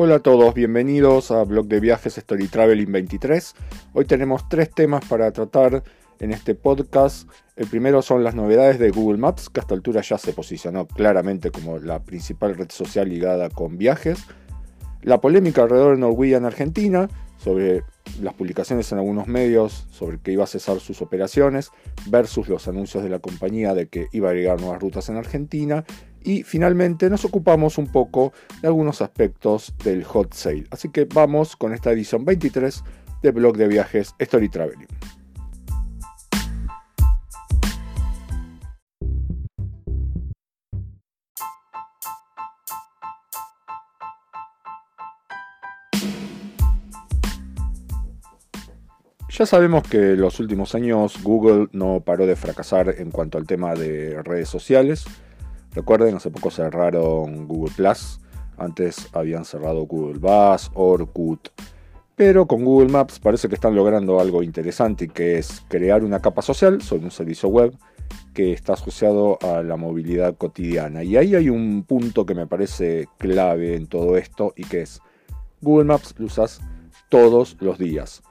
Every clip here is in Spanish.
Hola a todos, bienvenidos a Blog de Viajes Story Traveling 23. Hoy tenemos tres temas para tratar en este podcast. El primero son las novedades de Google Maps, que a esta altura ya se posicionó claramente como la principal red social ligada con viajes. La polémica alrededor de Norwegian Argentina, sobre las publicaciones en algunos medios sobre que iba a cesar sus operaciones, versus los anuncios de la compañía de que iba a agregar nuevas rutas en Argentina. Y finalmente nos ocupamos un poco de algunos aspectos del hot sale. Así que vamos con esta edición 23 de blog de viajes Story Traveling. Ya sabemos que en los últimos años Google no paró de fracasar en cuanto al tema de redes sociales. Recuerden, hace poco cerraron Google Plus, antes habían cerrado Google Bus, Orkut, pero con Google Maps parece que están logrando algo interesante, que es crear una capa social sobre un servicio web que está asociado a la movilidad cotidiana. Y ahí hay un punto que me parece clave en todo esto y que es Google Maps lo usas todos los días.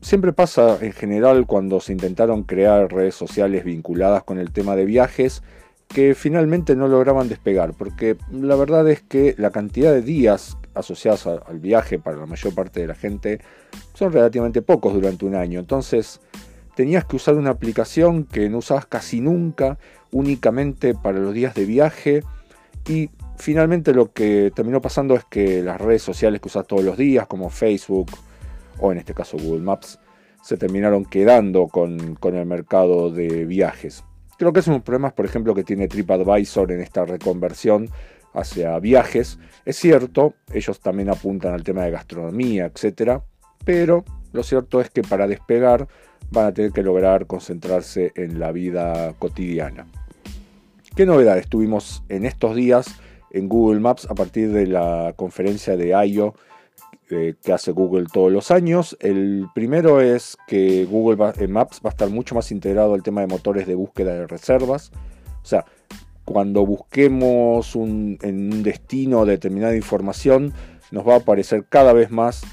Siempre pasa en general cuando se intentaron crear redes sociales vinculadas con el tema de viajes que finalmente no lograban despegar, porque la verdad es que la cantidad de días asociados al viaje para la mayor parte de la gente son relativamente pocos durante un año. Entonces tenías que usar una aplicación que no usabas casi nunca, únicamente para los días de viaje, y finalmente lo que terminó pasando es que las redes sociales que usas todos los días, como Facebook, o en este caso Google Maps, se terminaron quedando con, el mercado de viajes. Creo que es un problema, por ejemplo, que tiene TripAdvisor en esta reconversión hacia viajes. Es cierto, ellos también apuntan al tema de gastronomía, etc. Pero lo cierto es que para despegar van a tener que lograr concentrarse en la vida cotidiana. ¿Qué novedades tuvimos en estos días en Google Maps a partir de la conferencia de I.O. Eh, que hace Google todos los años. El primero es que Google Maps va a estar mucho más integrado al tema de motores de búsqueda de reservas. O sea, cuando busquemos un, en un destino determinada información, nos va a aparecer cada vez más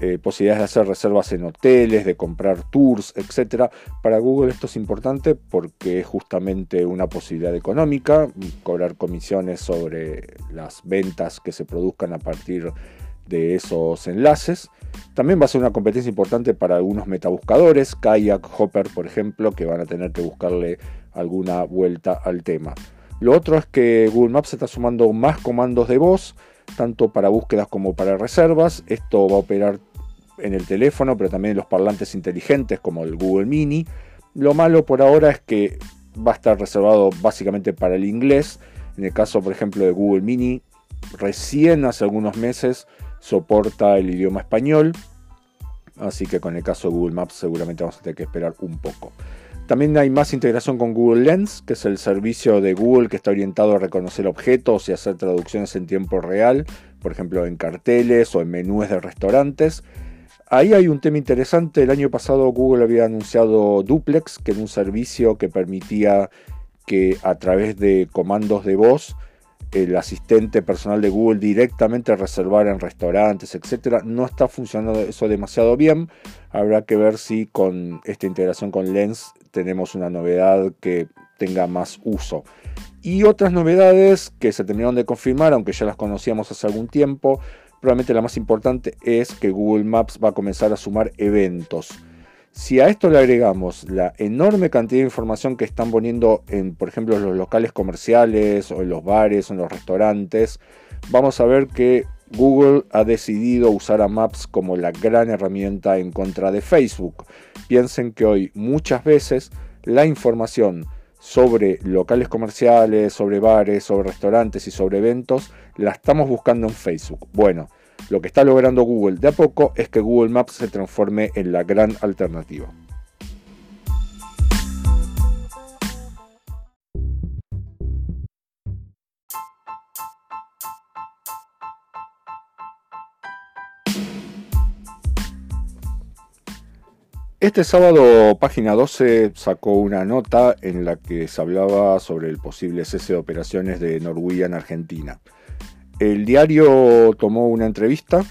eh, posibilidades de hacer reservas en hoteles, de comprar tours, etc. Para Google esto es importante porque es justamente una posibilidad económica, cobrar comisiones sobre las ventas que se produzcan a partir de de esos enlaces. También va a ser una competencia importante para algunos metabuscadores, Kayak, Hopper, por ejemplo, que van a tener que buscarle alguna vuelta al tema. Lo otro es que Google Maps está sumando más comandos de voz, tanto para búsquedas como para reservas. Esto va a operar en el teléfono, pero también en los parlantes inteligentes como el Google Mini. Lo malo por ahora es que va a estar reservado básicamente para el inglés. En el caso, por ejemplo, de Google Mini, recién hace algunos meses soporta el idioma español, así que con el caso de Google Maps seguramente vamos a tener que esperar un poco. También hay más integración con Google Lens, que es el servicio de Google que está orientado a reconocer objetos y hacer traducciones en tiempo real, por ejemplo en carteles o en menús de restaurantes. Ahí hay un tema interesante. El año pasado Google había anunciado Duplex, que era un servicio que permitía que a través de comandos de voz el asistente personal de Google directamente reservar en restaurantes, etcétera. No está funcionando eso demasiado bien. Habrá que ver si con esta integración con Lens tenemos una novedad que tenga más uso. Y otras novedades que se terminaron de confirmar, aunque ya las conocíamos hace algún tiempo, probablemente la más importante es que Google Maps va a comenzar a sumar eventos. Si a esto le agregamos la enorme cantidad de información que están poniendo en, por ejemplo, los locales comerciales o en los bares o en los restaurantes, vamos a ver que Google ha decidido usar a Maps como la gran herramienta en contra de Facebook. Piensen que hoy muchas veces la información sobre locales comerciales, sobre bares, sobre restaurantes y sobre eventos la estamos buscando en Facebook. Bueno, lo que está logrando Google de a poco es que Google Maps se transforme en la gran alternativa. Este sábado, página 12 sacó una nota en la que se hablaba sobre el posible cese de operaciones de Norwegian Argentina. El diario tomó una entrevista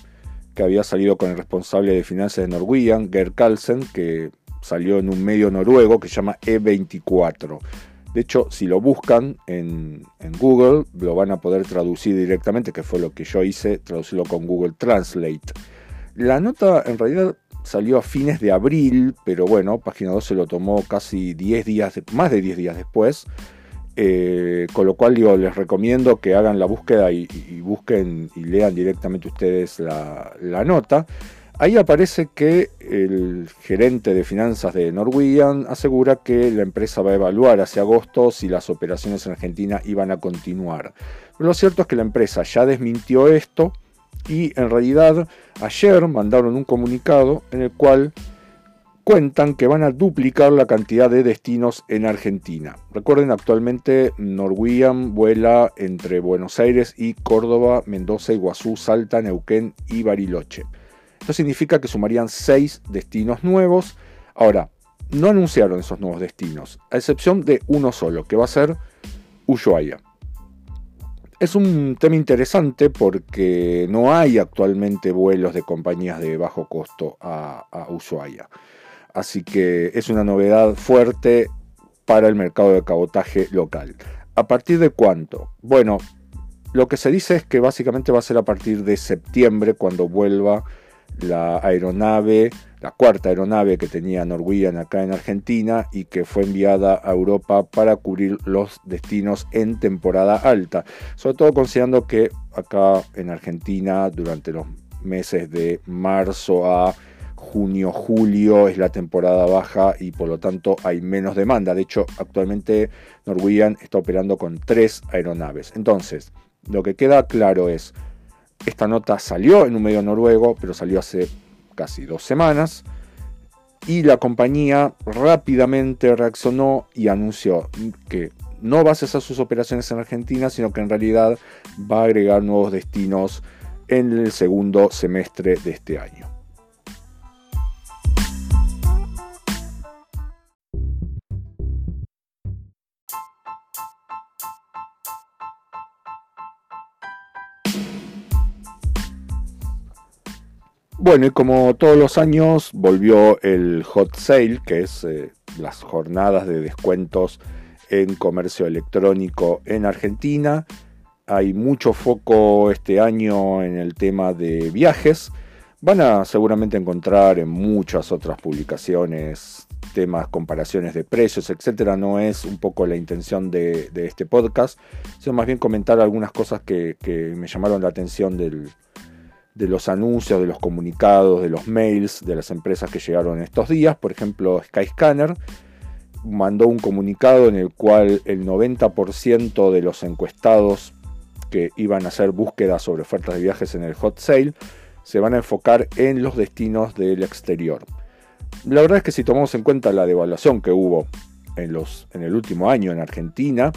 que había salido con el responsable de finanzas de Norwegian, Gerd Carlsen, que salió en un medio noruego que se llama E24. De hecho, si lo buscan en, Google, lo van a poder traducir directamente, que fue lo que yo hice, traducirlo con Google Translate. La nota en realidad salió a fines de abril, pero bueno, Página 2 se lo tomó casi 10 días, más de 10 días después. Eh, con lo cual yo les recomiendo que hagan la búsqueda y, busquen y lean directamente ustedes la, la, nota. Ahí aparece que el gerente de finanzas de Norwegian asegura que la empresa va a evaluar hacia agosto si las operaciones en Argentina iban a continuar. Pero lo cierto es que la empresa ya desmintió esto y en realidad ayer mandaron un comunicado en el cual cuentan que van a duplicar la cantidad de destinos en Argentina. Recuerden, actualmente Norwegian vuela entre Buenos Aires y Córdoba, Mendoza, Iguazú, Salta, Neuquén y Bariloche. Esto significa que sumarían seis destinos nuevos. Ahora, no anunciaron esos nuevos destinos, a excepción de uno solo, que va a ser Ushuaia. Es un tema interesante porque no hay actualmente vuelos de compañías de bajo costo a, a Ushuaia. Así que es una novedad fuerte para el mercado de cabotaje local. ¿A partir de cuánto? Bueno, lo que se dice es que básicamente va a ser a partir de septiembre cuando vuelva la aeronave, la cuarta aeronave que tenía Norwegian acá en Argentina y que fue enviada a Europa para cubrir los destinos en temporada alta. Sobre todo considerando que acá en Argentina durante los meses de marzo a junio, julio es la temporada baja y por lo tanto hay menos demanda. De hecho, actualmente Norwegian está operando con tres aeronaves. Entonces, lo que queda claro es esta nota salió en un medio noruego, pero salió hace casi dos semanas. Y la compañía rápidamente reaccionó y anunció que no va a cesar sus operaciones en Argentina, sino que en realidad va a agregar nuevos destinos en el segundo semestre de este año. Bueno, y como todos los años volvió el hot sale, que es eh, las jornadas de descuentos en comercio electrónico en Argentina. Hay mucho foco este año en el tema de viajes. Van a seguramente encontrar en muchas otras publicaciones temas, comparaciones de precios, etcétera. No es un poco la intención de, este podcast, sino más bien comentar algunas cosas que me llamaron la atención del, de los anuncios, de los comunicados, de los mails de las empresas que llegaron estos días. Por ejemplo, Skyscanner mandó un comunicado en el cual el 90% de los encuestados que iban a hacer búsquedas sobre ofertas de viajes en el hot sale se van a enfocar en los destinos del exterior. La verdad es que si tomamos en cuenta la devaluación que hubo en, los, en el último año en Argentina,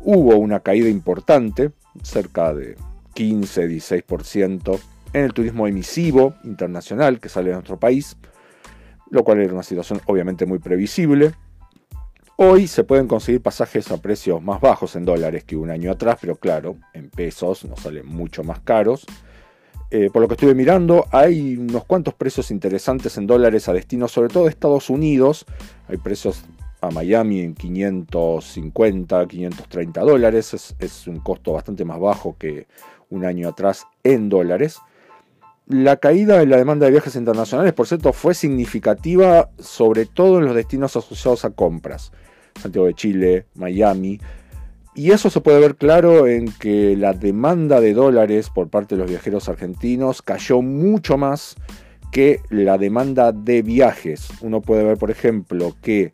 hubo una caída importante, cerca de 15-16% en el turismo emisivo internacional que sale de nuestro país, lo cual era una situación obviamente muy previsible. Hoy se pueden conseguir pasajes a precios más bajos en dólares que un año atrás, pero claro, en pesos nos salen mucho más caros. Eh, por lo que estuve mirando, hay unos cuantos precios interesantes en dólares a destino, sobre todo de Estados Unidos. Hay precios a Miami en 550, 530 dólares. Es, es un costo bastante más bajo que un año atrás en dólares. La caída en la demanda de viajes internacionales, por cierto, fue significativa sobre todo en los destinos asociados a compras. Santiago de Chile, Miami. Y eso se puede ver claro en que la demanda de dólares por parte de los viajeros argentinos cayó mucho más que la demanda de viajes. Uno puede ver, por ejemplo, que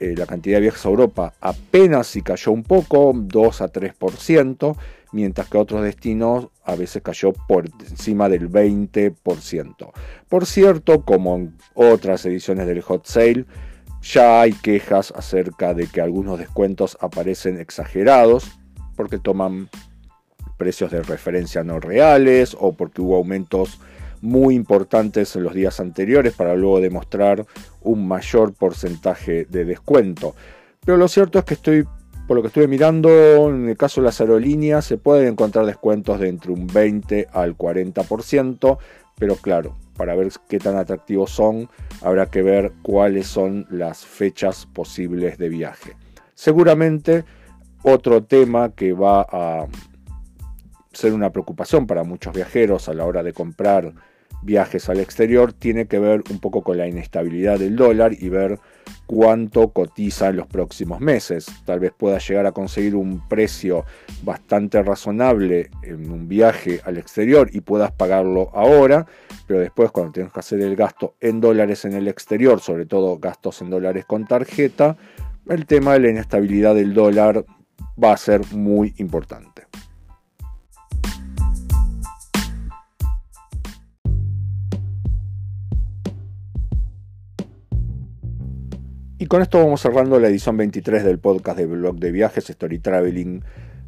eh, la cantidad de viajes a Europa apenas si cayó un poco, 2 a 3%, mientras que otros destinos a veces cayó por encima del 20%. Por cierto, como en otras ediciones del Hot Sale, ya hay quejas acerca de que algunos descuentos aparecen exagerados porque toman precios de referencia no reales o porque hubo aumentos muy importantes en los días anteriores para luego demostrar un mayor porcentaje de descuento. Pero lo cierto es que estoy por lo que estuve mirando, en el caso de las aerolíneas se pueden encontrar descuentos de entre un 20 al 40%, pero claro, para ver qué tan atractivos son, habrá que ver cuáles son las fechas posibles de viaje. Seguramente otro tema que va a ser una preocupación para muchos viajeros a la hora de comprar viajes al exterior tiene que ver un poco con la inestabilidad del dólar y ver cuánto cotiza en los próximos meses. Tal vez pueda llegar a conseguir un precio bastante razonable en un viaje al exterior y puedas pagarlo ahora, pero después cuando tengas que hacer el gasto en dólares en el exterior, sobre todo gastos en dólares con tarjeta, el tema de la inestabilidad del dólar va a ser muy importante. Con esto vamos cerrando la edición 23 del podcast de blog de viajes Story Traveling.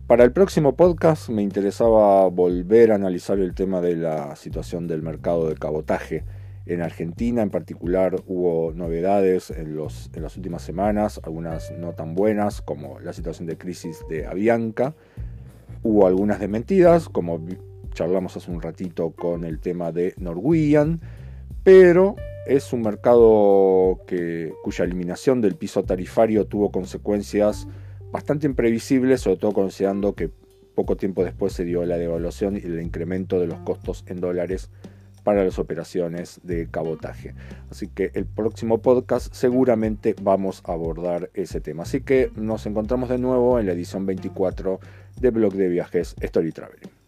Para el próximo podcast me interesaba volver a analizar el tema de la situación del mercado de cabotaje en Argentina. En particular hubo novedades en, los, en las últimas semanas, algunas no tan buenas como la situación de crisis de Avianca. Hubo algunas desmentidas, como charlamos hace un ratito con el tema de Norwegian, pero es un mercado cuya eliminación del piso tarifario tuvo consecuencias bastante imprevisibles, sobre todo considerando que poco tiempo después se dio la devaluación y el incremento de los costos en dólares para las operaciones de cabotaje. Así que el próximo podcast seguramente vamos a abordar ese tema. Así que nos encontramos de nuevo en la edición 24 de Blog de Viajes Story Traveling.